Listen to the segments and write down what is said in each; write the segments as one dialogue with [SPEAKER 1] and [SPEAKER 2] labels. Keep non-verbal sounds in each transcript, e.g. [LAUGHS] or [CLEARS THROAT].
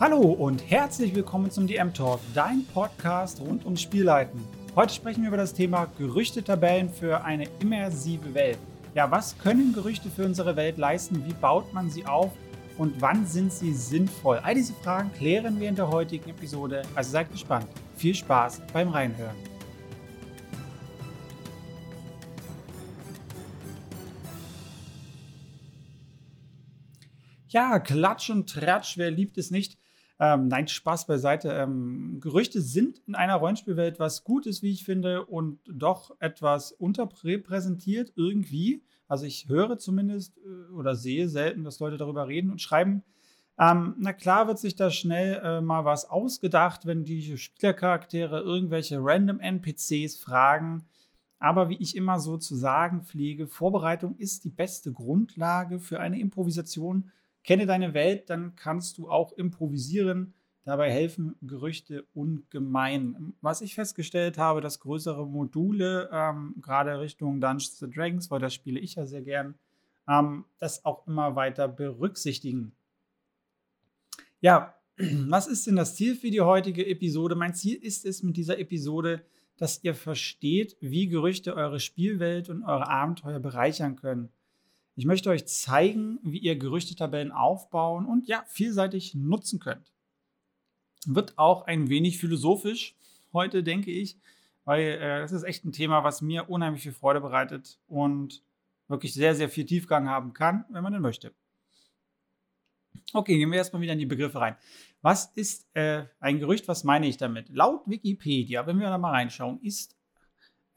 [SPEAKER 1] Hallo und herzlich willkommen zum DM Talk, dein Podcast rund ums Spielleiten. Heute sprechen wir über das Thema Gerüchtetabellen für eine immersive Welt. Ja, was können Gerüchte für unsere Welt leisten? Wie baut man sie auf? Und wann sind sie sinnvoll? All diese Fragen klären wir in der heutigen Episode. Also seid gespannt. Viel Spaß beim Reinhören. Ja, Klatsch und Tratsch, wer liebt es nicht? Ähm, nein, Spaß beiseite. Ähm, Gerüchte sind in einer Rollenspielwelt was Gutes, wie ich finde, und doch etwas unterrepräsentiert irgendwie. Also ich höre zumindest äh, oder sehe selten, dass Leute darüber reden und schreiben. Ähm, na klar wird sich da schnell äh, mal was ausgedacht, wenn die Spielercharaktere irgendwelche random NPCs fragen. Aber wie ich immer so zu sagen pflege, Vorbereitung ist die beste Grundlage für eine Improvisation Kenne deine Welt, dann kannst du auch improvisieren. Dabei helfen Gerüchte ungemein. Was ich festgestellt habe, dass größere Module, ähm, gerade Richtung Dungeons Dragons, weil das spiele ich ja sehr gern, ähm, das auch immer weiter berücksichtigen. Ja, [CLEARS THROAT] was ist denn das Ziel für die heutige Episode? Mein Ziel ist es mit dieser Episode, dass ihr versteht, wie Gerüchte eure Spielwelt und eure Abenteuer bereichern können. Ich möchte euch zeigen, wie ihr Gerüchtetabellen aufbauen und ja, vielseitig nutzen könnt. Wird auch ein wenig philosophisch heute, denke ich, weil äh, das ist echt ein Thema, was mir unheimlich viel Freude bereitet und wirklich sehr, sehr viel Tiefgang haben kann, wenn man denn möchte. Okay, gehen wir erstmal wieder in die Begriffe rein. Was ist äh, ein Gerücht? Was meine ich damit? Laut Wikipedia, wenn wir da mal reinschauen, ist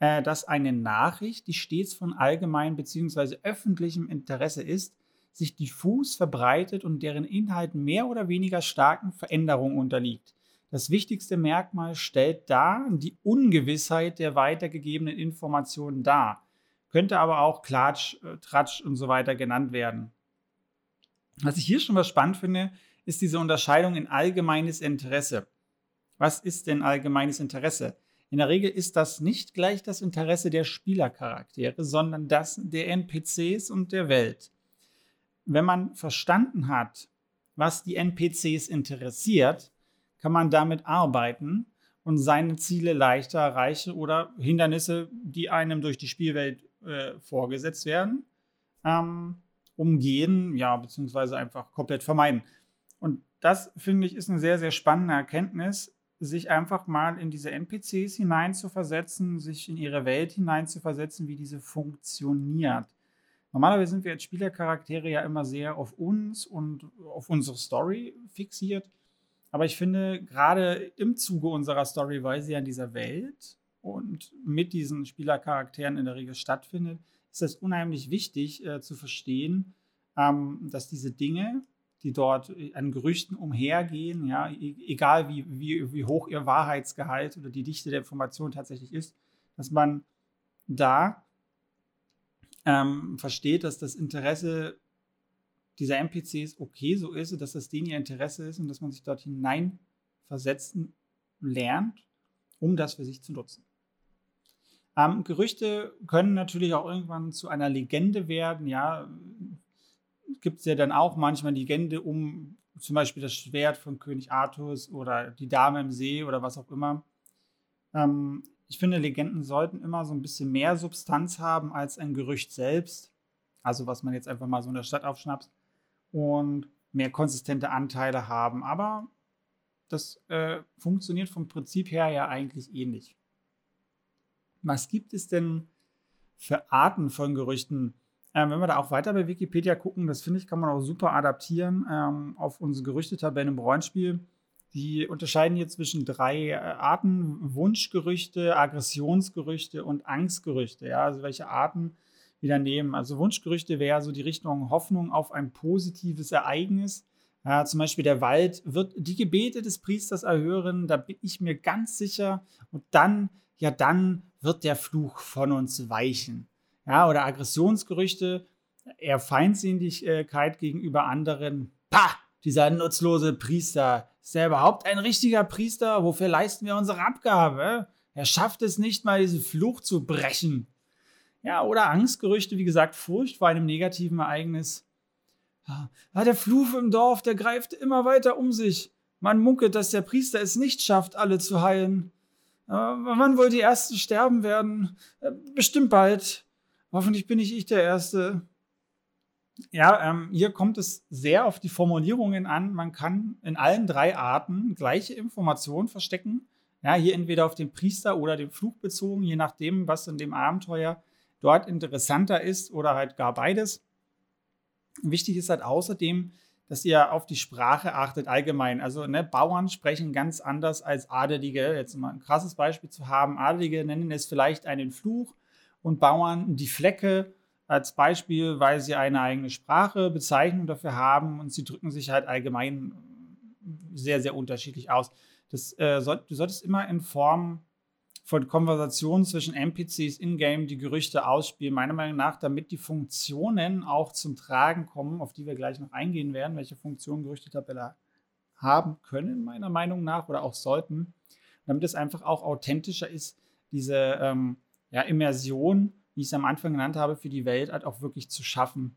[SPEAKER 1] äh, dass eine Nachricht, die stets von allgemeinem bzw. öffentlichem Interesse ist, sich diffus verbreitet und deren Inhalt mehr oder weniger starken Veränderungen unterliegt. Das wichtigste Merkmal stellt da die Ungewissheit der weitergegebenen Informationen dar. Könnte aber auch Klatsch, äh, Tratsch und so weiter genannt werden. Was ich hier schon mal spannend finde, ist diese Unterscheidung in allgemeines Interesse. Was ist denn allgemeines Interesse? In der Regel ist das nicht gleich das Interesse der Spielercharaktere, sondern das der NPCs und der Welt. Wenn man verstanden hat, was die NPCs interessiert, kann man damit arbeiten und seine Ziele leichter erreichen oder Hindernisse, die einem durch die Spielwelt äh, vorgesetzt werden, ähm, umgehen, ja, beziehungsweise einfach komplett vermeiden. Und das, finde ich, ist eine sehr, sehr spannende Erkenntnis, sich einfach mal in diese NPCs hineinzuversetzen, sich in ihre Welt hineinzuversetzen, wie diese funktioniert. Normalerweise sind wir als Spielercharaktere ja immer sehr auf uns und auf unsere Story fixiert. Aber ich finde, gerade im Zuge unserer Story, weil sie ja in dieser Welt und mit diesen Spielercharakteren in der Regel stattfindet, ist es unheimlich wichtig äh, zu verstehen, ähm, dass diese Dinge, die dort äh, an Gerüchten umhergehen, ja, e-, egal wie, wie, wie hoch ihr Wahrheitsgehalt oder die Dichte der Information tatsächlich ist, dass man da ähm, versteht, dass das Interesse dieser NPCs okay so ist, dass das denen ihr Interesse ist und dass man sich dort hineinversetzen lernt, um das für sich zu nutzen. Ähm, Gerüchte können natürlich auch irgendwann zu einer Legende werden, ja, gibt es ja dann auch manchmal Legende um zum Beispiel das Schwert von König Artus oder die Dame im See oder was auch immer. Ähm, ich finde, Legenden sollten immer so ein bisschen mehr Substanz haben als ein Gerücht selbst. Also was man jetzt einfach mal so in der Stadt aufschnappt und mehr konsistente Anteile haben. Aber das äh, funktioniert vom Prinzip her ja eigentlich ähnlich. Was gibt es denn für Arten von Gerüchten? Ähm, wenn wir da auch weiter bei Wikipedia gucken, das finde ich, kann man auch super adaptieren ähm, auf unsere Gerüchtetabellen im Rollenspiel. Die unterscheiden hier zwischen drei äh, Arten: Wunschgerüchte, Aggressionsgerüchte und Angstgerüchte. Ja, also welche Arten wieder nehmen. Also Wunschgerüchte wäre so die Richtung Hoffnung auf ein positives Ereignis. Ja, zum Beispiel der Wald wird die Gebete des Priesters erhören, da bin ich mir ganz sicher. Und dann, ja, dann wird der Fluch von uns weichen ja, oder Aggressionsgerüchte, eher Feindseligkeit gegenüber anderen. Pah, dieser nutzlose Priester. Ist er überhaupt ein richtiger Priester? Wofür leisten wir unsere Abgabe? Er schafft es nicht mal, diesen Fluch zu brechen. Ja, oder Angstgerüchte, wie gesagt, Furcht vor einem negativen Ereignis. Ja, der Fluch im Dorf, der greift immer weiter um sich. Man munkelt, dass der Priester es nicht schafft, alle zu heilen. Äh, wann wohl die Ersten sterben werden? Äh, bestimmt bald. Hoffentlich bin nicht ich der Erste. Ja, ähm, hier kommt es sehr auf die Formulierungen an. Man kann in allen drei Arten gleiche Informationen verstecken. Ja, hier entweder auf den Priester oder den Fluch bezogen, je nachdem, was in dem Abenteuer dort interessanter ist oder halt gar beides. Wichtig ist halt außerdem, dass ihr auf die Sprache achtet allgemein. Also ne, Bauern sprechen ganz anders als Adelige. Jetzt mal ein krasses Beispiel zu haben. Adelige nennen es vielleicht einen Fluch und Bauern die Flecke als Beispiel, weil sie eine eigene Sprache, Bezeichnung dafür haben und sie drücken sich halt allgemein sehr, sehr unterschiedlich aus. Das, äh, soll, du solltest immer in Form von Konversationen zwischen NPCs in-game die Gerüchte ausspielen, meiner Meinung nach, damit die Funktionen auch zum Tragen kommen, auf die wir gleich noch eingehen werden, welche Funktionen Gerüchtetabelle haben können, meiner Meinung nach, oder auch sollten, damit es einfach auch authentischer ist, diese ähm, ja, Immersion wie ich es am Anfang genannt habe, für die Welt halt auch wirklich zu schaffen.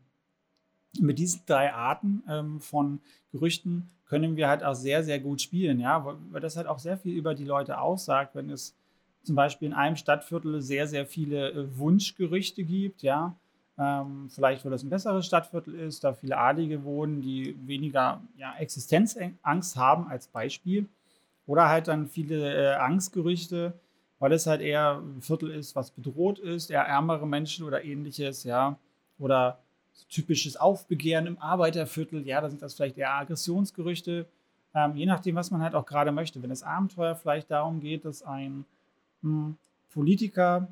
[SPEAKER 1] Mit diesen drei Arten ähm, von Gerüchten können wir halt auch sehr, sehr gut spielen, ja, weil das halt auch sehr viel über die Leute aussagt, wenn es zum Beispiel in einem Stadtviertel sehr, sehr viele äh, Wunschgerüchte gibt, ja. Ähm, vielleicht, weil das ein besseres Stadtviertel ist, da viele Adlige wohnen, die weniger ja, Existenzangst haben als Beispiel. Oder halt dann viele äh, Angstgerüchte, weil es halt eher ein Viertel ist, was bedroht ist, eher ärmere Menschen oder ähnliches, ja. Oder so typisches Aufbegehren im Arbeiterviertel, ja, da sind das vielleicht eher Aggressionsgerüchte, ähm, je nachdem, was man halt auch gerade möchte. Wenn das Abenteuer vielleicht darum geht, dass ein mh, hm, Politiker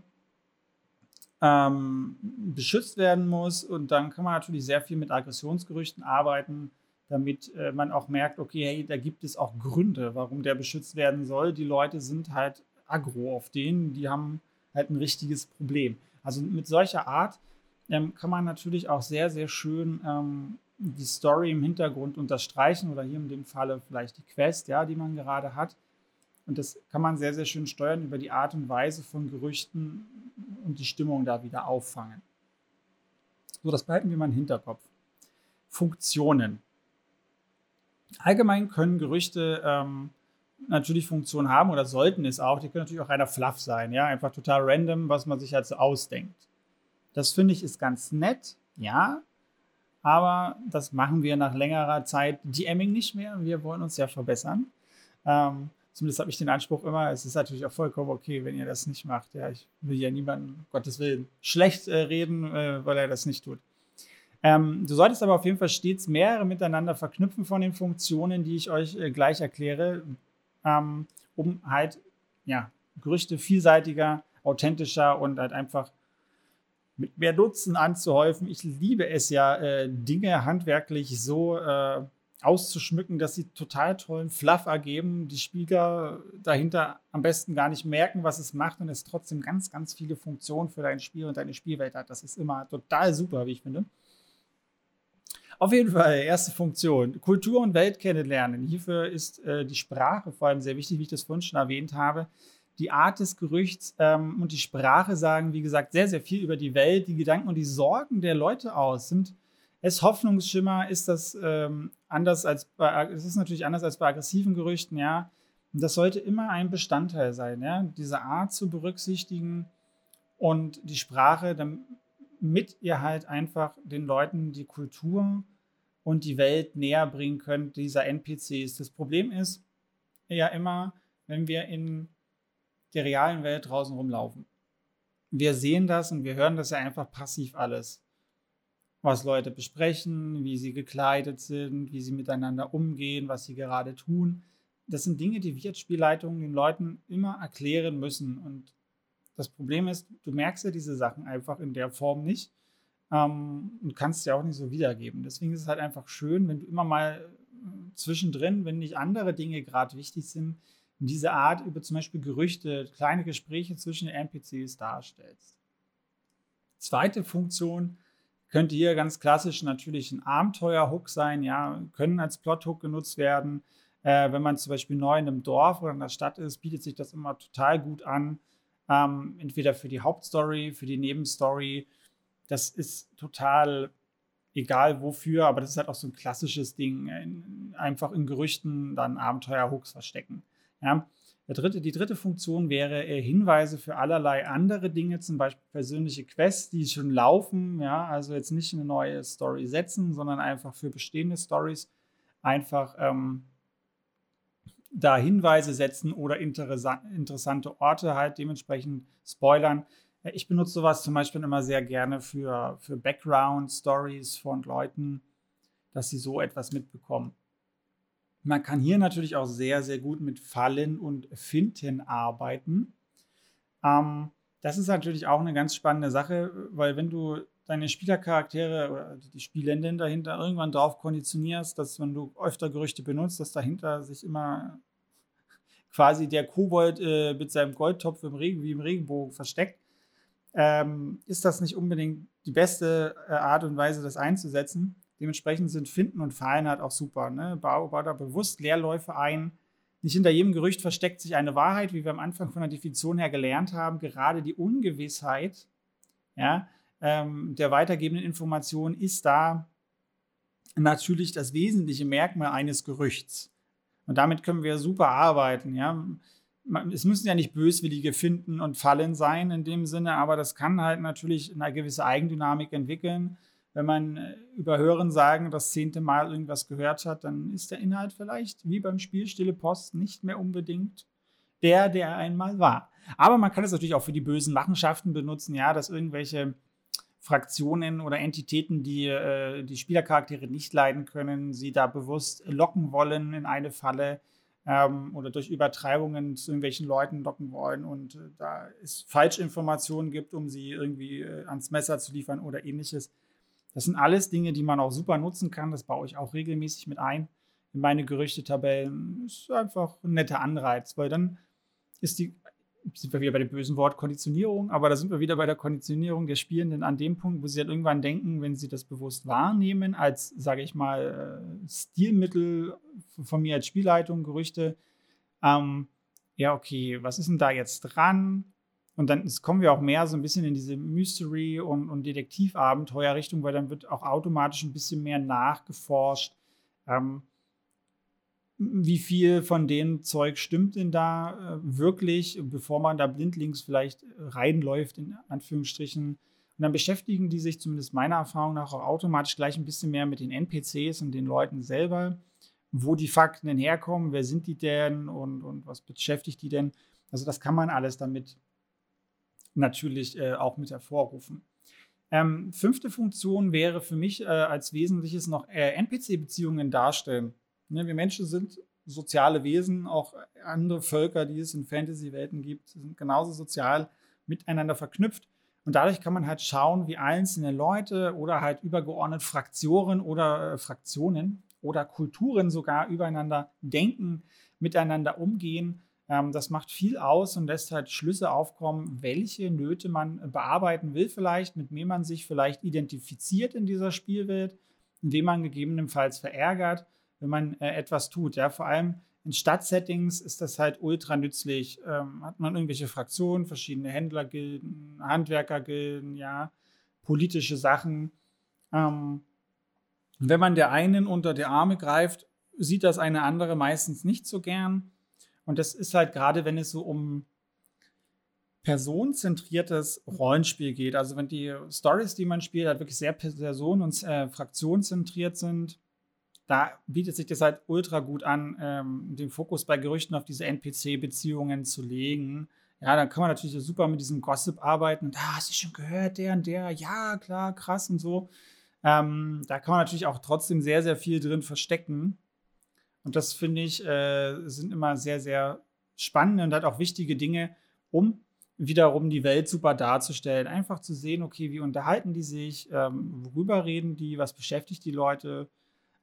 [SPEAKER 1] ähm, beschützt werden muss und dann kann man natürlich sehr viel mit Aggressionsgerüchten arbeiten, damit äh, man auch merkt, okay, hey, da gibt es auch Gründe, warum der beschützt werden soll. Die Leute sind halt aggro auf denen, die haben halt ein richtiges Problem. Also mit solcher Art ähm, kann man natürlich auch sehr, sehr schön ähm, die Story im Hintergrund unterstreichen oder hier in dem Falle vielleicht die Quest, ja, die man gerade hat. Und das kann man sehr, sehr schön steuern über die Art und Weise von Gerüchten und die Stimmung da wieder auffangen. So, das behalten wir mal im Hinterkopf. Funktionen. Allgemein können Gerüchte ähm, natürlich Funktionen haben oder sollten es auch. Die können natürlich auch reiner Fluff sein, ja, einfach total random, was man sich halt ausdenkt. Das finde ich ist ganz nett, ja, aber das machen wir nach längerer Zeit DMing nicht mehr. Wir wollen uns ja verbessern. Ähm, zumindest habe ich den Anspruch immer, es ist natürlich auch vollkommen okay, wenn ihr das nicht macht. Ja, ich will ja niemanden, Gottes Willen, schlecht äh, reden, äh, weil er das nicht tut. Ähm, du solltest aber auf jeden Fall stets mehrere miteinander verknüpfen von den Funktionen, die ich euch äh, gleich erkläre ähm, um halt ja, Gerüchte vielseitiger, authentischer und halt einfach mit mehr Nutzen anzuhäufen. Ich liebe es ja, äh, Dinge handwerklich so äh, auszuschmücken, dass sie total tollen Fluff ergeben, die Spieler dahinter am besten gar nicht merken, was es macht und es trotzdem ganz, ganz viele Funktionen für dein Spiel und deine Spielwelt hat. Das ist immer total super, wie ich finde. Auf jeden Fall, erste Funktion. Kultur und Welt kennenlernen. Hierfür ist äh, die Sprache vor allem sehr wichtig, wie ich das vorhin schon erwähnt habe. Die Art des Gerüchts ähm, und die Sprache sagen, wie gesagt, sehr, sehr viel über die Welt, die Gedanken und die Sorgen der Leute aus. Sind es Hoffnungsschimmer? Ist das ähm, anders als bei, es ist natürlich anders als bei aggressiven Gerüchten, ja. Und das sollte immer ein Bestandteil sein, ja, diese Art zu berücksichtigen und die Sprache, damit ihr halt einfach den Leuten die Kultur und die Welt näher bringen könnt, dieser NPCs. Das Problem ist ja immer, wenn wir in der realen Welt draußen rumlaufen. Wir sehen das und wir hören das ja einfach passiv alles. Was Leute besprechen, wie sie gekleidet sind, wie sie miteinander umgehen, was sie gerade tun. Das sind Dinge, die wir als Spielleitung den Leuten immer erklären müssen. Und das Problem ist, du merkst ja diese Sachen einfach in der Form nicht ähm, und kannst ja auch nicht so wiedergeben. Deswegen ist es halt einfach schön, wenn du immer mal äh, zwischendrin, wenn nicht andere Dinge gerade wichtig sind, in diese Art über zum Beispiel Gerüchte, kleine Gespräche zwischen den NPCs darstellst. Zweite Funktion könnte hier ganz klassisch natürlich ein Abenteuer-Hook sein, ja, können als Plot-Hook genutzt werden. Äh, wenn man zum Beispiel neu in einem Dorf oder in der Stadt ist, bietet sich das immer total gut an. Ähm, entweder für die Hauptstory, für die Nebenstory das ist total egal wofür, aber das ist halt auch so ein klassisches Ding. einfach in Gerüchten dann Abenteuer-Hooks verstecken. Ja. Dritte, die dritte Funktion wäre äh, Hinweise für allerlei andere Dinge, zum Beispiel persönliche Quests, die schon laufen. Ja, also jetzt nicht eine neue Story setzen, sondern einfach für bestehende Stories einfach ähm, da Hinweise setzen oder interessante Orte halt dementsprechend spoilern. Äh, ich benutze sowas zum Beispiel immer sehr gerne für, für Background-Stories von Leuten, dass sie so etwas mitbekommen. Man kann hier natürlich auch sehr, sehr gut mit Fallen und Finten arbeiten. Ähm, das ist natürlich auch eine ganz spannende Sache, weil wenn du deine Spielercharaktere oder die Spielenden dahinter irgendwann drauf konditionierst, dass wenn du öfter Gerüchte benutzt, dass dahinter sich immer [LAUGHS] quasi der Kobold äh, mit seinem Goldtopf im Regen, wie im Regenbogen versteckt, ähm, ist das nicht unbedingt die beste äh, Art und Weise, das einzusetzen. Dementsprechend sind Finden und Fallen halt auch super. Ne? Bau, bau da bewusst Leerläufe ein. Nicht hinter jedem Gerücht versteckt sich eine Wahrheit, wie wir am Anfang von der Definition her gelernt haben. Gerade die Ungewissheit ja, ähm, der weitergebenden Informationen ist da natürlich das wesentliche Merkmal eines Gerüchts. Und damit können wir super arbeiten. Ja? Es müssen ja nicht böswillige Finden und Fallen sein in dem Sinne, aber das kann halt natürlich eine gewisse Eigendynamik entwickeln wenn man äh, über Hören sagen das zehnte Mal irgendwas gehört hat, dann ist der Inhalt vielleicht wie beim Spiel Stille Post nicht mehr unbedingt der, der einmal war. Aber man kann es natürlich auch für die bösen Machenschaften benutzen, ja, dass irgendwelche Fraktionen oder Entitäten, die äh, die Spielercharaktere nicht leiden können, sie da bewusst locken wollen in eine Falle ähm, oder durch Übertreibungen zu irgendwelchen Leuten locken wollen und äh, da es Falschinformationen gibt, um sie irgendwie äh, ans Messer zu liefern oder ähnliches das sind alles Dinge, die man auch super nutzen kann. Das baue ich auch regelmäßig mit ein in meine Gerüchtetabellen. Ist einfach ein netter Anreiz, weil dann ist die, sind wir wieder bei dem bösen Wort Konditionierung, aber da sind wir wieder bei der Konditionierung der Spielenden an dem Punkt, wo sie dann halt irgendwann denken, wenn sie das bewusst wahrnehmen, als, sage ich mal, äh, Stilmittel von mir als Spielleitung, Gerüchte, ähm, ja, okay, was ist denn da jetzt dran? Und dann kommen wir auch mehr so ein bisschen in diese Mystery- und, und Detektivabenteuer-Richtung, weil dann wird auch automatisch ein bisschen mehr nachgeforscht. Ähm, wie viel von dem Zeug stimmt denn da äh, wirklich, bevor man da blindlings vielleicht reinläuft, in Anführungsstrichen. Und dann beschäftigen die sich zumindest meiner Erfahrung nach auch automatisch gleich ein bisschen mehr mit den NPCs und den Leuten selber, wo die Fakten denn herkommen, wer sind die denn und, und was beschäftigt die denn. Also das kann man alles damit natürlich äh, auch mit hervorrufen. Ähm, fünfte Funktion wäre für mich äh, als Wesentliches noch äh, NPC-Beziehungen darstellen. Ne, wir Menschen sind soziale Wesen, auch andere Völker, die es in Fantasy-Welten gibt, sind genauso sozial miteinander verknüpft. Und dadurch kann man halt schauen, wie einzelne Leute oder halt übergeordnet Fraktionen oder äh, Fraktionen oder Kulturen sogar übereinander denken, miteinander umgehen. Ähm, das macht viel aus und lässt halt Schlüsse aufkommen, welche Nöte man bearbeiten will, vielleicht, mit wem man sich vielleicht identifiziert in dieser Spielwelt, in dem man gegebenenfalls verärgert, wenn man äh, etwas tut. Ja, vor allem in Stadtsettings ist das halt ultra nützlich. Ähm, hat man irgendwelche Fraktionen, verschiedene Händlergilden, Handwerkergilden, ja, politische Sachen. Ähm, wenn man der einen unter die Arme greift, sieht das eine andere meistens nicht so gern. Und das ist halt gerade, wenn es so um personenzentriertes Rollenspiel geht. Also wenn die Stories, die man spielt, halt wirklich sehr personen- und äh, fraktionzentriert sind, da bietet sich das halt ultra gut an, ähm, den Fokus bei Gerüchten auf diese NPC-Beziehungen zu legen. Ja, dann kann man natürlich super mit diesem Gossip arbeiten. Und, ah, hast du schon gehört, der und der? Ja, klar, krass und so. Ähm, da kann man natürlich auch trotzdem sehr, sehr viel drin verstecken. Und das finde ich, äh, sind immer sehr, sehr spannende und halt auch wichtige Dinge, um wiederum die Welt super darzustellen. Einfach zu sehen, okay, wie unterhalten die sich, ähm, worüber reden die, was beschäftigt die Leute.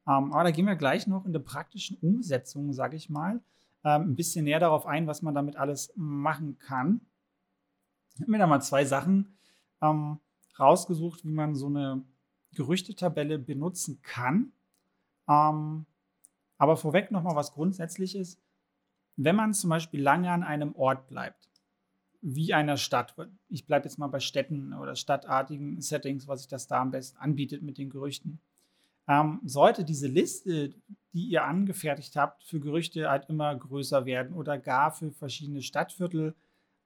[SPEAKER 1] Ähm, aber da gehen wir gleich noch in der praktischen Umsetzung, sage ich mal, ähm, ein bisschen näher darauf ein, was man damit alles machen kann. Ich habe mir da mal zwei Sachen ähm, rausgesucht, wie man so eine Gerüchtetabelle benutzen kann. Ähm, aber vorweg nochmal was Grundsätzliches. Wenn man zum Beispiel lange an einem Ort bleibt, wie einer Stadt, ich bleibe jetzt mal bei Städten oder stadtartigen Settings, was sich das da am besten anbietet mit den Gerüchten, ähm, sollte diese Liste, die ihr angefertigt habt, für Gerüchte halt immer größer werden oder gar für verschiedene Stadtviertel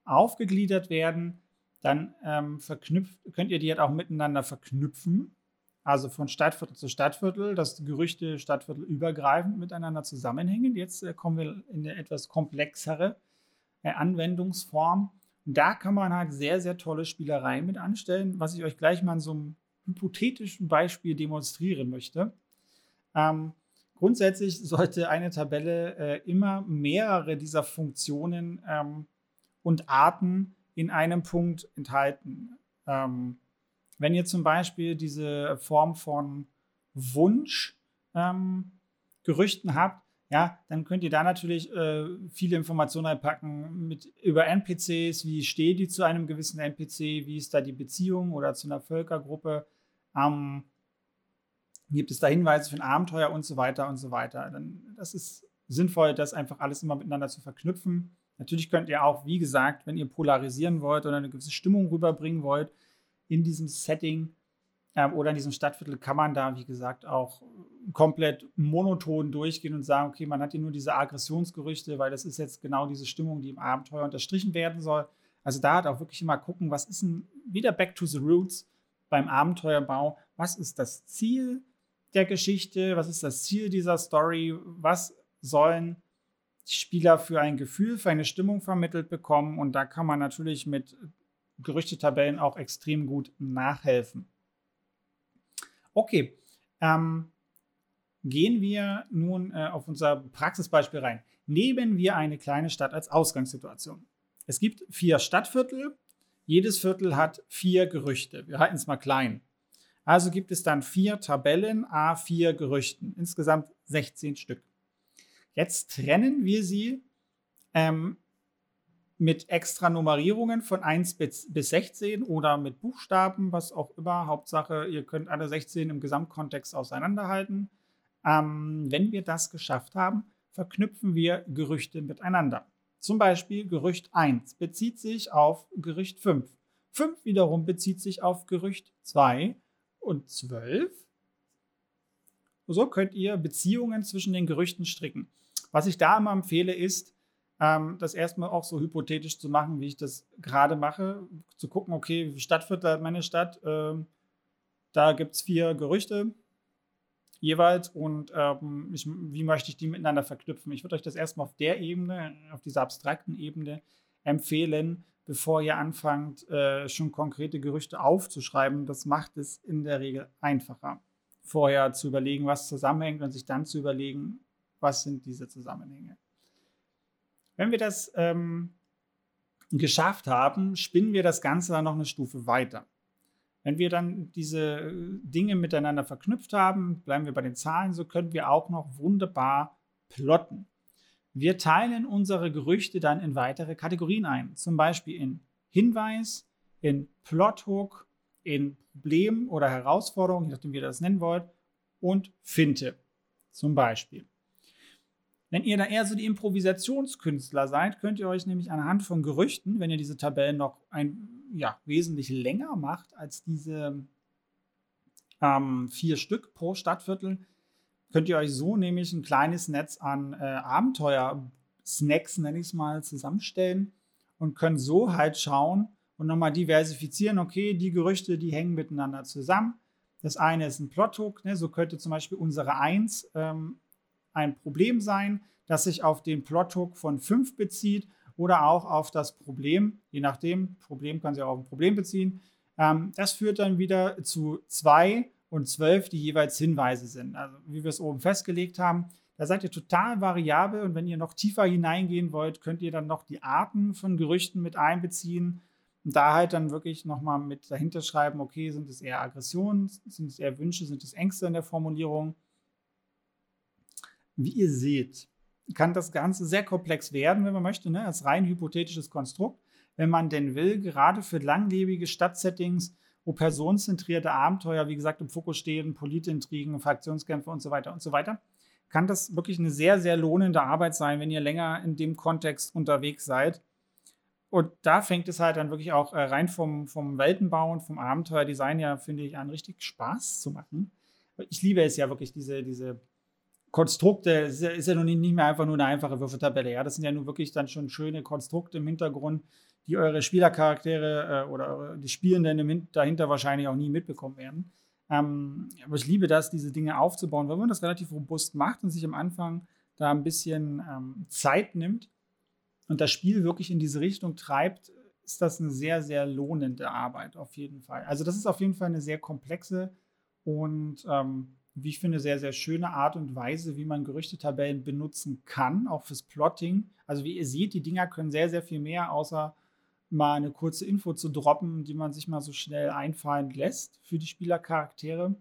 [SPEAKER 1] aufgegliedert werden, dann ähm, verknüpft, könnt ihr die halt auch miteinander verknüpfen. Also von Stadtviertel zu Stadtviertel, dass Gerüchte Stadtviertel übergreifend miteinander zusammenhängen. Jetzt äh, kommen wir in eine etwas komplexere äh, Anwendungsform. Und da kann man halt sehr, sehr tolle Spielereien mit anstellen, was ich euch gleich mal in so einem hypothetischen Beispiel demonstrieren möchte. Ähm, grundsätzlich sollte eine Tabelle äh, immer mehrere dieser Funktionen ähm, und Arten in einem Punkt enthalten. Ähm, wenn ihr zum Beispiel diese Form von Wunsch ähm, Gerüchten habt, ja, dann könnt ihr da natürlich äh, viele Informationen einpacken mit, über NPCs, wie steht die zu einem gewissen NPC, wie ist da die Beziehung oder zu einer Völkergruppe, ähm, gibt es da Hinweise für ein Abenteuer und so weiter und so weiter. Dann, das ist sinnvoll, das einfach alles immer miteinander zu verknüpfen. Natürlich könnt ihr auch, wie gesagt, wenn ihr polarisieren wollt oder eine gewisse Stimmung rüberbringen wollt in diesem Setting, oder in diesem Stadtviertel kann man da, wie gesagt, auch komplett monoton durchgehen und sagen, okay, man hat hier nur diese Aggressionsgerüchte, weil das ist jetzt genau diese Stimmung, die im Abenteuer unterstrichen werden soll. Also da hat auch wirklich immer gucken, was ist denn wieder Back to the Roots beim Abenteuerbau? Was ist das Ziel der Geschichte? Was ist das Ziel dieser Story? Was sollen die Spieler für ein Gefühl, für eine Stimmung vermittelt bekommen? Und da kann man natürlich mit Gerüchtetabellen auch extrem gut nachhelfen. Okay, ähm, gehen wir nun äh, auf unser Praxisbeispiel rein. Nehmen wir eine kleine Stadt als Ausgangssituation. Es gibt vier Stadtviertel. Jedes Viertel hat vier Gerüchte. Wir halten es mal klein. Also gibt es dann vier Tabellen, A4 Gerüchten, insgesamt 16 Stück. Jetzt trennen wir sie ähm, mit extra Nummerierungen von 1 bis, 16 oder mit Buchstaben, was auch immer. Hauptsache, ihr könnt alle 16 im Gesamtkontext auseinanderhalten. Ähm, wenn wir das geschafft haben, verknüpfen wir Gerüchte miteinander. Zum Beispiel Gerücht 1 bezieht sich auf Gerücht 5. 5 wiederum bezieht sich auf Gerücht 2 und 12. So könnt ihr Beziehungen zwischen den Gerüchten stricken. Was ich da immer empfehle, ist, ähm, das erstmal auch so hypothetisch zu machen, wie ich das gerade mache, zu gucken, okay, Stadtviertel meine Stadt, ähm, da gibt es vier Gerüchte jeweils und ähm, ich, wie möchte ich die miteinander verknüpfen. Ich würde euch das erstmal auf der Ebene, auf dieser abstrakten Ebene empfehlen, bevor ihr anfangt, äh, schon konkrete Gerüchte aufzuschreiben. Das macht es in der Regel einfacher, vorher zu überlegen, was zusammenhängt und sich dann zu überlegen, was sind diese Zusammenhänge. Wenn wir das ähm, geschafft haben, spinnen wir das Ganze dann noch eine Stufe weiter. Wenn wir dann diese äh, Dinge miteinander verknüpft haben, bleiben wir bei den Zahlen, so können wir auch noch wunderbar plotten. Wir teilen unsere Gerüchte dann in weitere Kategorien ein, zum Beispiel in Hinweis, in Plothook, in Problem oder Herausforderung, je nachdem wie ihr das nennen wollt, und Finte zum Beispiel. Wenn ihr da eher so die Improvisationskünstler seid, könnt ihr euch nämlich anhand von Gerüchten, wenn ihr diese Tabellen noch ein, ja, wesentlich länger macht als diese ähm, vier Stück pro Stadtviertel, könnt ihr euch so nämlich ein kleines Netz an äh, Abenteuer-Snacks, nenne ich es mal, zusammenstellen und könnt so halt schauen und nochmal diversifizieren, okay, die Gerüchte, die hängen miteinander zusammen. Das eine ist ein Plothook, ne, so könnte zum Beispiel unsere 1 ähm, ein Problem sein, das sich auf den Plothook von 5 bezieht oder auch auf das Problem, je nachdem, Problem kann sich auch auf ein Problem beziehen. Ähm, das führt dann wieder zu 2 und 12, die jeweils Hinweise sind. Also wie wir es oben festgelegt haben, da seid ihr total variabel und wenn ihr noch tiefer hineingehen wollt, könnt ihr dann noch die Arten von Gerüchten mit einbeziehen und da halt dann wirklich nochmal mit dahinter schreiben, okay, sind es eher Aggressionen, sind es eher Wünsche, sind es Ängste in der Formulierung wie ihr seht, kann das Ganze sehr komplex werden, wenn man möchte, ne? als rein hypothetisches Konstrukt. Wenn man denn will, gerade für langlebige Stadtsettings, wo personenzentrierte Abenteuer, wie gesagt, im Fokus stehen, Politintrigen, Fraktionskämpfe und so weiter und so weiter, kann das wirklich eine sehr, sehr lohnende Arbeit sein, wenn ihr länger in dem Kontext unterwegs seid. Und da fängt es halt dann wirklich auch äh, rein vom, vom Weltenbau und vom Abenteuerdesign ja, finde ich, an, richtig Spaß zu machen ich liebe es ja wirklich, diese, diese Konstrukte, ist ja, ist ja nun nicht mehr einfach nur eine einfache Würfeltabelle. Ja, das sind ja nun wirklich dann schon schöne Konstrukte im Hintergrund, die eure Spielercharaktere äh, oder eure, die Spielenden dahinter wahrscheinlich auch nie mitbekommen werden. Ähm, aber ich liebe das, diese Dinge aufzubauen, weil man das relativ robust macht und sich am Anfang da ein bisschen ähm, Zeit nimmt und das Spiel wirklich in diese Richtung treibt, ist das eine sehr, sehr lohnende Arbeit auf jeden Fall. Also das ist auf jeden Fall eine sehr komplexe und ähm, wie ich finde, sehr, sehr schöne Art und Weise, wie man Gerüchtetabellen benutzen kann, auch fürs Plotting. Also wie ihr seht, die Dinger können sehr, sehr viel mehr, außer mal eine kurze Info zu droppen, die man sich mal so schnell einfallen lässt für die Spielercharaktere.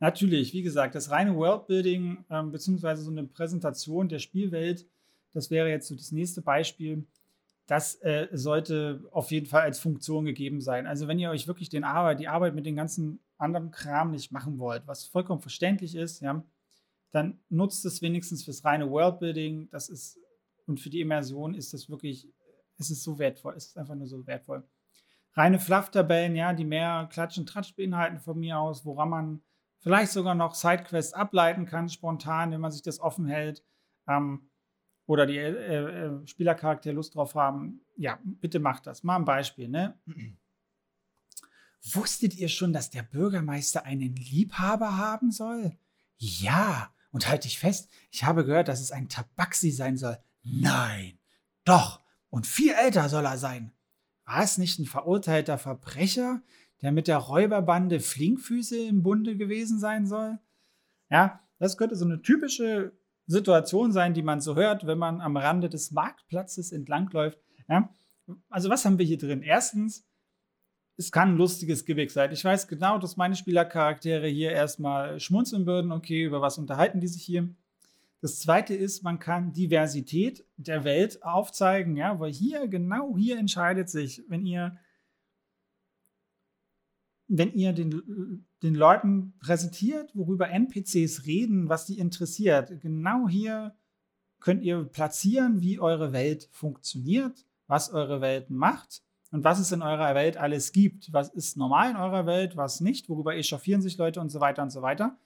[SPEAKER 1] Natürlich, wie gesagt, das reine Worldbuilding ähm, beziehungsweise so eine Präsentation der Spielwelt, das wäre jetzt so das nächste Beispiel. Das äh, sollte auf jeden Fall als Funktion gegeben sein. Also wenn ihr euch wirklich den Arbeit, die Arbeit mit den ganzen anderen Kram nicht machen wollt, was vollkommen verständlich ist, ja, dann nutzt es wenigstens fürs reine Worldbuilding. Das ist und für die Immersion ist das wirklich, es ist so wertvoll, es ist einfach nur so wertvoll. Reine Fluff-Tabellen, ja, die mehr Klatsch und Tratsch beinhalten von mir aus, woran man vielleicht sogar noch Sidequests ableiten kann, spontan, wenn man sich das offen hält. Ähm, oder die äh, äh, Spielercharakter Lust drauf haben, ja, bitte macht das. Mal ein Beispiel, ne? Wusstet ihr schon, dass der Bürgermeister einen Liebhaber haben soll? Ja, und halte ich fest, ich habe gehört, dass es ein Tabaxi sein soll. Nein, doch, und viel älter soll er sein. War es nicht ein verurteilter Verbrecher, der mit der Räuberbande Flinkfüße im Bunde gewesen sein soll? Ja, das könnte so eine typische Situation sein, die man so hört, wenn man am Rande des Marktplatzes entlangläuft. Ja? Also was haben wir hier drin? Erstens, es kann ein lustiges Gewicht sein. Ich weiß genau, dass meine Spielercharaktere hier erstmal schmunzeln würden. Okay, über was unterhalten die sich hier? Das zweite ist, man kann Diversität der Welt aufzeigen, ja, weil hier, genau hier entscheidet sich, wenn ihr, wenn ihr den, den Leuten präsentiert, worüber NPCs reden, was die interessiert, genau hier könnt ihr platzieren, wie eure Welt funktioniert, was eure Welt macht und was es in eurer Welt alles gibt. Was ist normal in eurer Welt, was nicht, worüber echauffieren sich Leute und so weiter und so weiter.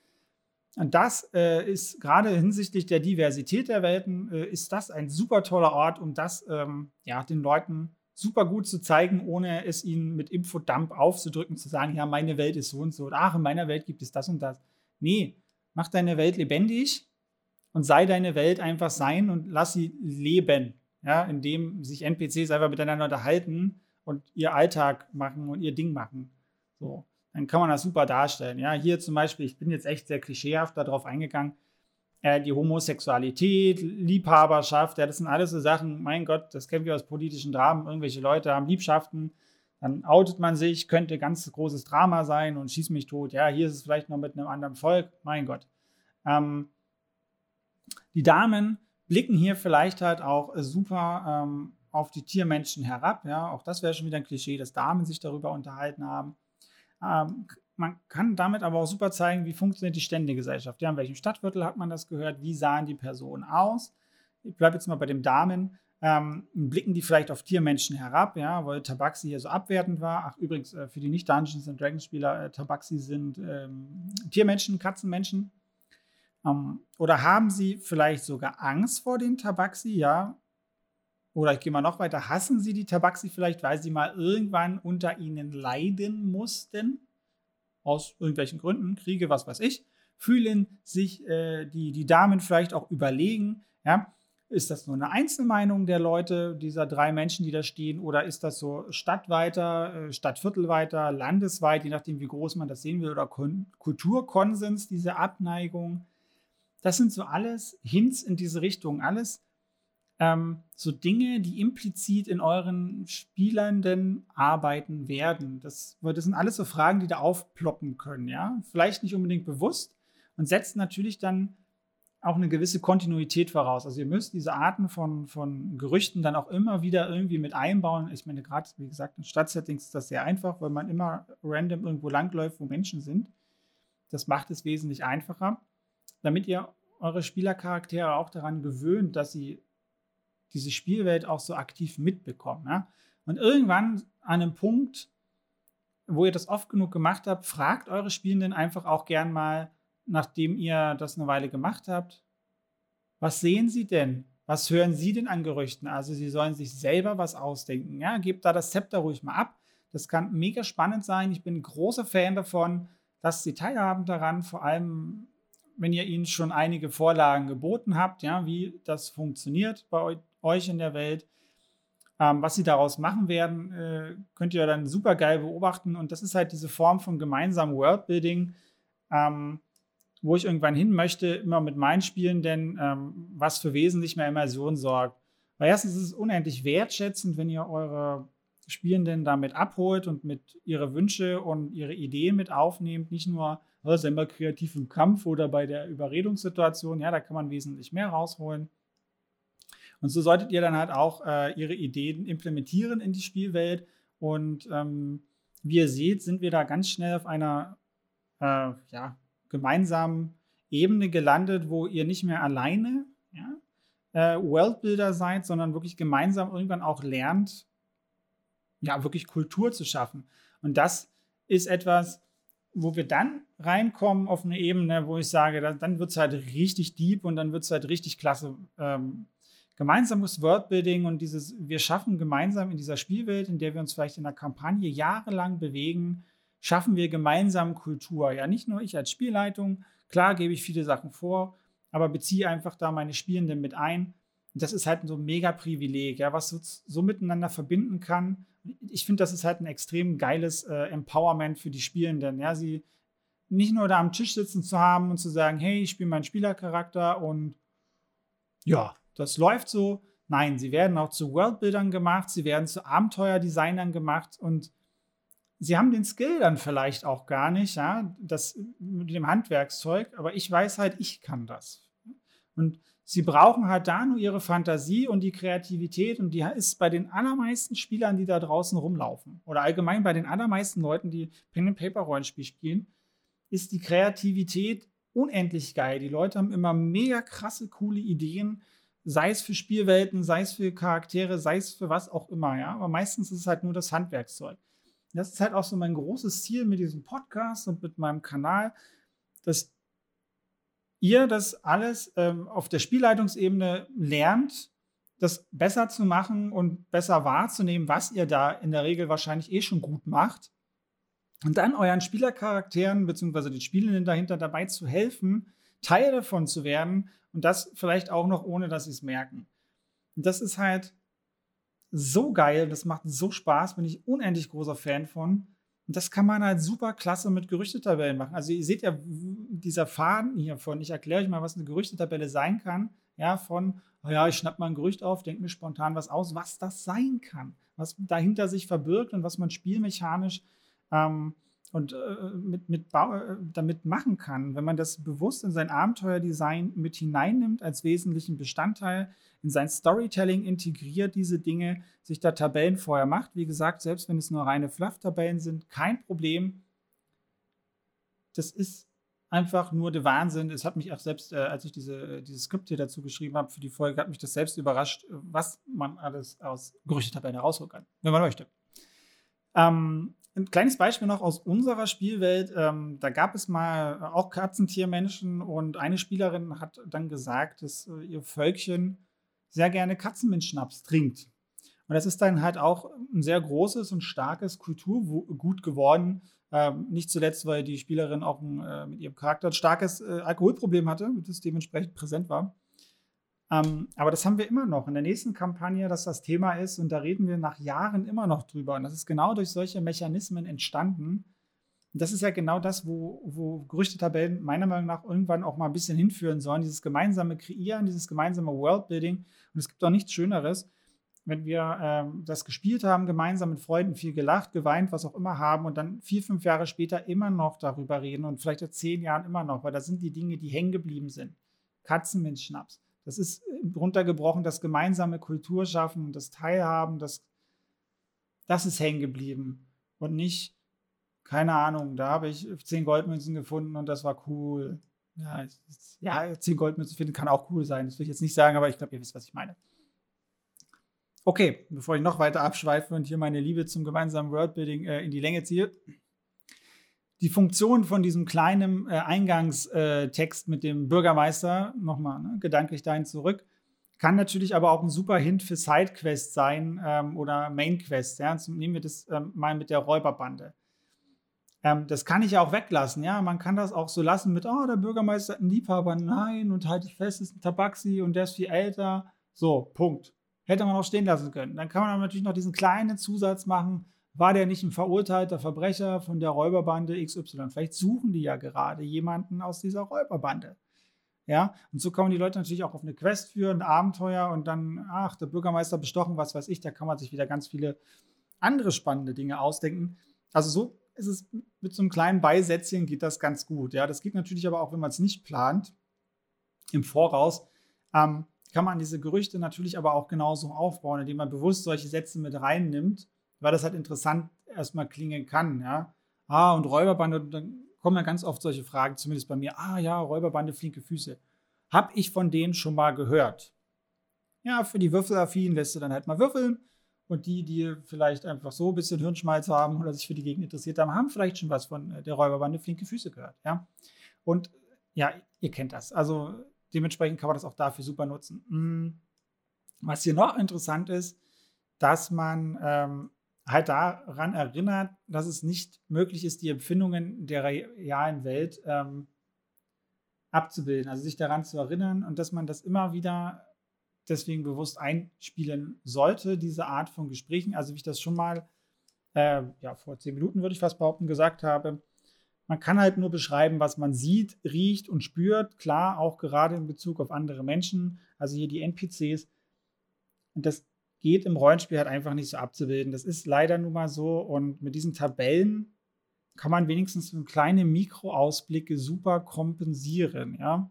[SPEAKER 1] Und das äh, ist gerade hinsichtlich der Diversität der Welten, äh, ist das ein super toller Ort, um das ähm, ja, den Leuten super gut zu zeigen, ohne es ihnen mit Infodump aufzudrücken, zu sagen, ja, meine Welt ist so und so. ach, in meiner Welt gibt es das und das. Nee, mach deine Welt lebendig und sei deine Welt einfach sein und lass sie leben. Ja, indem sich NPCs einfach miteinander unterhalten und ihr Alltag machen und ihr Ding machen. So, dann kann man das super darstellen. Ja, hier zum Beispiel, ich bin jetzt echt sehr klischeehaft darauf eingegangen, äh, die Homosexualität, Liebhaberschaft, ja, das sind alles so Sachen, mein Gott, das kennen wir aus politischen Dramen, irgendwelche Leute haben Liebschaften, dann outet man sich, könnte ganz großes Drama sein und schießt mich tot. Ja, hier ist es vielleicht noch mit einem anderen Volk, mein Gott. Ähm, die Damen blicken hier vielleicht halt auch super ähm, auf die Tiermenschen herab. Ja, auch das wäre schon wieder ein Klischee, dass Damen sich darüber unterhalten haben. Ähm, man kann damit aber auch super zeigen, wie funktioniert die Ständegesellschaft. Ja, in welchem Stadtviertel hat man das gehört? Wie sahen die Personen aus? Ich bleibe jetzt mal bei dem Damen. Ähm, blicken die vielleicht auf Tiermenschen herab, ja, weil Tabaxi hier so abwertend war. Ach, übrigens, äh, für die nicht-Dungeons Dragons Spieler, äh, Tabaxi sind ähm, Tiermenschen, Katzenmenschen. Ähm, oder haben sie vielleicht sogar Angst vor den Tabaxi, ja? Oder ich gehe mal noch weiter, hassen Sie die Tabaxi vielleicht, weil Sie mal irgendwann unter ihnen leiden mussten? Aus irgendwelchen Gründen, Kriege, was weiß ich. Fühlen sich äh, die, die Damen vielleicht auch überlegen, ja? Ist das nur eine Einzelmeinung der Leute, dieser drei Menschen, die da stehen, oder ist das so stadtweiter, äh, stadtviertelweiter, landesweit, je nachdem, wie groß man das sehen will, oder Kon Kulturkonsens, diese Abneigung? Das sind so alles Hints in diese Richtung, alles ähm, so Dinge, die implizit in euren Spielenden arbeiten werden. Das, das sind alles so Fragen, die da aufploppen können, ja. Vielleicht nicht unbedingt bewusst und setzt natürlich dann auch eine gewisse Kontinuität voraus. Also ihr müsst diese Arten von, von Gerüchten dann auch immer wieder irgendwie mit einbauen. Ich meine, gerade, wie gesagt, in Stadtsettings ist das sehr einfach, weil man immer random irgendwo langläuft, wo Menschen sind. Das macht es wesentlich einfacher, damit ihr eure Spielercharaktere auch daran gewöhnt, dass sie diese Spielwelt auch so aktiv mitbekommen. Ja? Und irgendwann an einem Punkt, wo ihr das oft genug gemacht habt, fragt eure Spielenden einfach auch gern mal, nachdem ihr das eine Weile gemacht habt, was sehen sie denn? Was hören sie denn an Gerüchten? Also sie sollen sich selber was ausdenken. Ja, gebt da das Zepter ruhig mal ab. Das kann mega spannend sein. Ich bin ein großer Fan davon. Lasst sie teilhaben daran, vor allem wenn ihr ihnen schon einige Vorlagen geboten habt, ja, wie das funktioniert bei euch in der Welt. Ähm, was sie daraus machen werden, äh, könnt ihr dann super geil beobachten. Und das ist halt diese Form von gemeinsamem Worldbuilding, ähm, wo ich irgendwann hin möchte, immer mit meinen Spielen, denn ähm, was für wesentlich mehr Immersion sorgt. Weil erstens ist es unendlich wertschätzend, wenn ihr eure Spielenden damit abholt und mit ihre Wünsche und ihre Ideen mit aufnehmt. Nicht nur oh, mal kreativ im Kampf oder bei der Überredungssituation. Ja, da kann man wesentlich mehr rausholen. Und so solltet ihr dann halt auch äh, ihre Ideen implementieren in die Spielwelt. Und ähm, wie ihr seht, sind wir da ganz schnell auf einer äh, ja, gemeinsamen Ebene gelandet, wo ihr nicht mehr alleine ja, äh, Worldbuilder seid, sondern wirklich gemeinsam irgendwann auch lernt, ja, wirklich Kultur zu schaffen. Und das ist etwas, wo wir dann reinkommen auf eine Ebene, wo ich sage, dann wird es halt richtig deep und dann wird es halt richtig klasse. Ähm, gemeinsames Worldbuilding und dieses, wir schaffen gemeinsam in dieser Spielwelt, in der wir uns vielleicht in der Kampagne jahrelang bewegen, schaffen wir gemeinsam Kultur. Ja, nicht nur ich als Spielleitung, klar gebe ich viele Sachen vor, aber beziehe einfach da meine Spielenden mit ein. Und das ist halt so ein mega Privileg, ja, was so, so miteinander verbinden kann. Ich finde, das ist halt ein extrem geiles äh, Empowerment für die Spielenden. Ja, sie nicht nur da am Tisch sitzen zu haben und zu sagen, hey, ich spiele meinen Spielercharakter und ja, das läuft so. Nein, sie werden auch zu Worldbuildern gemacht, sie werden zu Abenteuerdesignern gemacht und sie haben den Skill dann vielleicht auch gar nicht, ja, das mit dem Handwerkszeug, aber ich weiß halt, ich kann das. Und sie brauchen halt da nur ihre Fantasie und die Kreativität und die ist bei den allermeisten Spielern, die da draußen rumlaufen oder allgemein bei den allermeisten Leuten, die Pen and Paper Rollenspiel spielen, ist die Kreativität unendlich geil. Die Leute haben immer mega krasse, coole Ideen sei es für Spielwelten, sei es für Charaktere, sei es für was auch immer, ja. Aber meistens ist es halt nur das Handwerkszeug. Das ist halt auch so mein großes Ziel mit diesem Podcast und mit meinem Kanal, dass ihr das alles ähm, auf der Spielleitungsebene lernt, das besser zu machen und besser wahrzunehmen, was ihr da in der Regel wahrscheinlich eh schon gut macht. Und dann euren Spielercharakteren bzw. den Spielenden dahinter dabei zu helfen, Teil davon zu werden und das vielleicht auch noch ohne, dass sie es merken. Und das ist halt so geil, das macht so Spaß, bin ich unendlich großer Fan von. Und das kann man halt super klasse mit Gerüchtetabellen machen. Also ihr seht ja dieser Faden hier von, ich erkläre euch mal, was eine Gerüchtetabelle sein kann. Ja, von, oh ja, ich schnapp mal ein Gerücht auf, denke mir spontan was aus, was das sein kann, was dahinter sich verbirgt und was man spielmechanisch ähm, und äh, mit, mit äh, damit machen kann, wenn man das bewusst in sein Abenteuerdesign mit hineinnimmt als wesentlichen Bestandteil, in sein Storytelling integriert, diese Dinge, sich da Tabellen vorher macht. Wie gesagt, selbst wenn es nur reine Fluff-Tabellen sind, kein Problem. Das ist einfach nur der Wahnsinn. Es hat mich auch selbst, äh, als ich diese, äh, dieses Skript hier dazu geschrieben habe für die Folge, hat mich das selbst überrascht, was man alles aus Gerüchtetabellen herausholen kann, wenn man möchte. Ähm, ein kleines Beispiel noch aus unserer Spielwelt. Ähm, da gab es mal auch Katzentiermenschen und eine Spielerin hat dann gesagt, dass äh, ihr Völkchen sehr gerne Katzenminzschnaps trinkt. Und das ist dann halt auch ein sehr großes und starkes Kulturgut geworden. Ähm, nicht zuletzt, weil die Spielerin auch ein, äh, mit ihrem Charakter ein starkes äh, Alkoholproblem hatte, das dementsprechend präsent war. Ähm, aber das haben wir immer noch in der nächsten Kampagne, dass das Thema ist und da reden wir nach Jahren immer noch drüber. Und das ist genau durch solche Mechanismen entstanden. Und das ist ja genau das, wo, wo Gerüchtetabellen meiner Meinung nach irgendwann auch mal ein bisschen hinführen sollen. Dieses gemeinsame Kreieren, dieses gemeinsame Worldbuilding. Und es gibt auch nichts Schöneres, wenn wir ähm, das gespielt haben, gemeinsam mit Freunden viel gelacht, geweint, was auch immer haben und dann vier, fünf Jahre später immer noch darüber reden und vielleicht in zehn Jahren immer noch, weil das sind die Dinge, die hängen geblieben sind. Katzen mit Schnaps. Das ist äh, runtergebrochen, das gemeinsame Kulturschaffen, das Teilhaben, das, das ist hängen geblieben. Und nicht, keine Ahnung, da habe ich zehn Goldmünzen gefunden und das war cool. Ja, ja, zehn Goldmünzen finden kann auch cool sein. Das will ich jetzt nicht sagen, aber ich glaube, ihr wisst, was ich meine. Okay, bevor ich noch weiter abschweife und hier meine Liebe zum gemeinsamen Worldbuilding äh, in die Länge ziehe, die Funktion von diesem kleinen äh, Eingangstext mit dem Bürgermeister, nochmal ne, gedanklich dahin zurück, kann natürlich aber auch ein super Hint für Sidequest sein ähm, oder Mainquest. Ja? Nehmen wir das ähm, mal mit der Räuberbande. Ähm, das kann ich ja auch weglassen. Ja, man kann das auch so lassen mit, oh, der Bürgermeister hat einen Liebhaber. Nein, und halte ich fest, ist ein Tabaxi und der ist viel älter. So, Punkt. Hätte man auch stehen lassen können. Dann kann man natürlich noch diesen kleinen Zusatz machen. War der nicht ein verurteilter Verbrecher von der Räuberbande XY? Vielleicht suchen die ja gerade jemanden aus dieser Räuberbande. Ja, und so man die Leute natürlich auch auf eine Quest führen, ein Abenteuer und dann, ach, der Bürgermeister bestochen, was weiß ich, da kann man sich wieder ganz viele andere spannende Dinge ausdenken. Also so ist es mit so einem kleinen Beisätzchen geht das ganz gut. Ja, das geht natürlich aber auch, wenn man es nicht plant im Voraus. Ähm, kann man diese Gerüchte natürlich aber auch genauso aufbauen, indem man bewusst solche Sätze mit reinnimmt, weil das halt interessant erstmal klingen kann. Ja, ah und Räuberbande, dann kommen ja ganz oft solche Fragen, zumindest bei mir. Ah ja, Räuberbande, flinke Füße. Hab ich von denen schon mal gehört? Ja, für die Würfelaffinen lässt du dann halt mal würfeln. Und die, die vielleicht einfach so ein bisschen Hirnschmalz haben oder sich für die Gegend interessiert haben, haben vielleicht schon was von äh, der Räuberbande flinke Füße gehört. Ja? Und ja, ihr kennt das. Also dementsprechend kann man das auch dafür super nutzen. Hm. Was hier noch interessant ist, dass man ähm, halt daran erinnert, dass es nicht möglich ist, die Empfindungen der realen Welt ähm, abzubilden, also sich daran zu erinnern und dass man das immer wieder deswegen bewusst einspielen sollte, diese Art von Gesprächen. Also wie ich das schon mal äh, ja, vor zehn Minuten, würde ich fast behaupten, gesagt habe. Man kann halt nur beschreiben, was man sieht, riecht und spürt. Klar, auch gerade in Bezug auf andere Menschen, also hier die NPCs. Und das geht im Rollenspiel halt einfach nicht so abzubilden. Das ist leider nun mal so. Und mit diesen Tabellen kann man wenigstens so kleine Mikroausblicke super kompensieren, ja.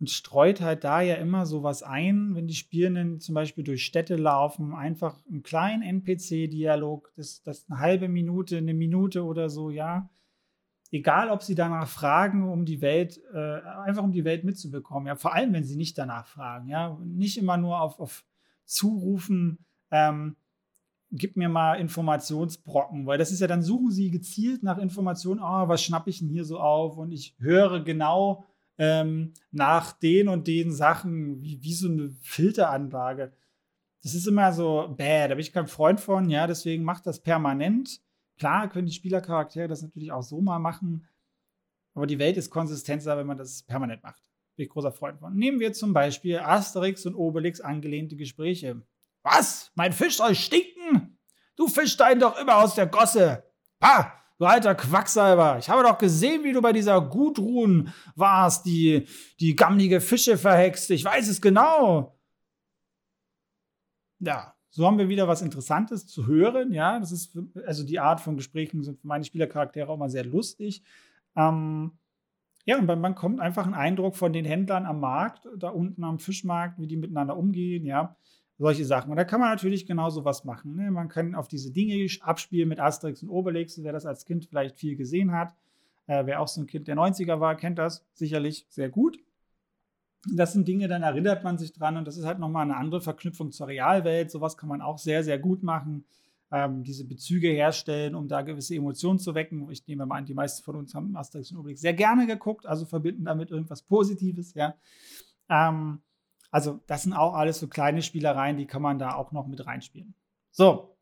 [SPEAKER 1] Und streut halt da ja immer sowas ein, wenn die Spielenden zum Beispiel durch Städte laufen, einfach einen kleinen NPC-Dialog, das, das eine halbe Minute, eine Minute oder so, ja. Egal, ob sie danach fragen, um die Welt, äh, einfach um die Welt mitzubekommen, ja. Vor allem, wenn sie nicht danach fragen, ja. Nicht immer nur auf, auf zurufen, ähm, gib mir mal Informationsbrocken, weil das ist ja dann suchen sie gezielt nach Informationen, oh, was schnappe ich denn hier so auf und ich höre genau ähm, nach den und den Sachen, wie, wie so eine Filteranlage. Das ist immer so, bäh, da bin ich kein Freund von, ja, deswegen macht das permanent. Klar können die Spielercharaktere das natürlich auch so mal machen, aber die Welt ist konsistenter, wenn man das permanent macht. Bin ich großer Freund von. Nehmen wir zum Beispiel Asterix und Obelix angelehnte Gespräche. Was? Mein Fisch soll stinken? Du fischst einen doch immer aus der Gosse. Pa, du alter Quacksalber. Ich habe doch gesehen, wie du bei dieser Gudrun warst, die, die gammlige Fische verhext. Ich weiß es genau. Ja, so haben wir wieder was Interessantes zu hören. Ja, das ist, also die Art von Gesprächen sind für meine Spielercharaktere auch mal sehr lustig. Ähm, ja, und man, kommt einfach einen Eindruck von den Händlern am Markt, da unten am Fischmarkt, wie die miteinander umgehen, ja, solche Sachen. Und da kann man natürlich genauso was machen. Ne? Man kann auf diese Dinge abspielen mit Asterix und Obelix, wer das als Kind vielleicht viel gesehen hat. Äh, wer auch so ein Kind der 90er war, kennt das sicherlich sehr gut. Das sind Dinge, dann erinnert man sich dran und das ist halt nochmal eine andere Verknüpfung zur Realwelt. Sowas kann man auch sehr, sehr gut machen ähm, diese Bezüge herstellen, um da gewisse Emotionen zu wecken. Ich nehme mal an, die meisten von uns haben Asterix und Obelix sehr gerne geguckt, also verbinden damit irgendwas Positives, ja. Ähm, also, das sind auch alles so kleine Spielereien, die kann man da auch noch mit reinspielen. So,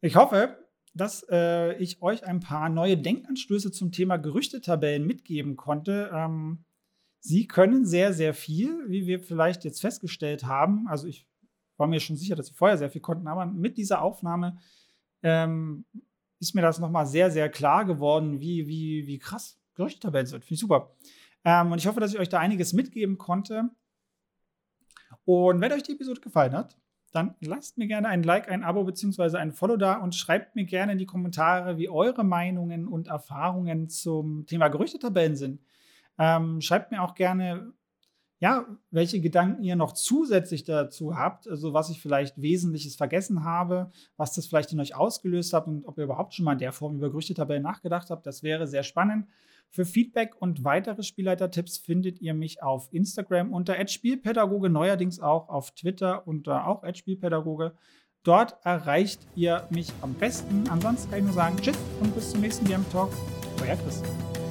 [SPEAKER 1] ich hoffe, dass äh, ich euch ein paar neue Denkanstöße zum Thema Gerüchtetabellen mitgeben konnte. Ähm, sie können sehr, sehr viel, wie wir vielleicht jetzt festgestellt haben. Also ich war mir schon sicher, dass sie vorher sehr viel konnten, aber mit dieser Aufnahme ähm, ist mir das nochmal sehr, sehr klar geworden, wie, wie, wie krass Gerüchtetabellen sind. Finde ich super. Ähm, und ich hoffe, dass ich euch da einiges mitgeben konnte. Und wenn euch die Episode gefallen hat, dann lasst mir gerne ein Like, ein Abo bzw. ein Follow da und schreibt mir gerne in die Kommentare, wie eure Meinungen und Erfahrungen zum Thema Gerüchtetabellen sind. Ähm, schreibt mir auch gerne, ja, welche Gedanken ihr noch zusätzlich dazu habt, also was ich vielleicht Wesentliches vergessen habe, was das vielleicht in euch ausgelöst hat und ob ihr überhaupt schon mal in der Form über Gerüchtetabellen nachgedacht habt, das wäre sehr spannend. Für Feedback und weitere Spielleiter-Tipps findet ihr mich auf Instagram unter Spielpädagoge, neuerdings auch auf Twitter unter auch Spielpädagoge. Dort erreicht ihr mich am besten. Ansonsten kann ich nur sagen, tschüss und bis zum nächsten DM Talk. Euer Christian.